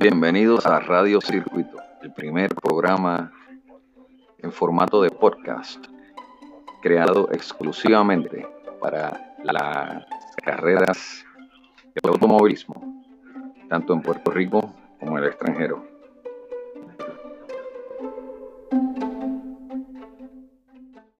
Bienvenidos a Radio Circuito, el primer programa en formato de podcast creado exclusivamente para las carreras de automovilismo, tanto en Puerto Rico como en el extranjero.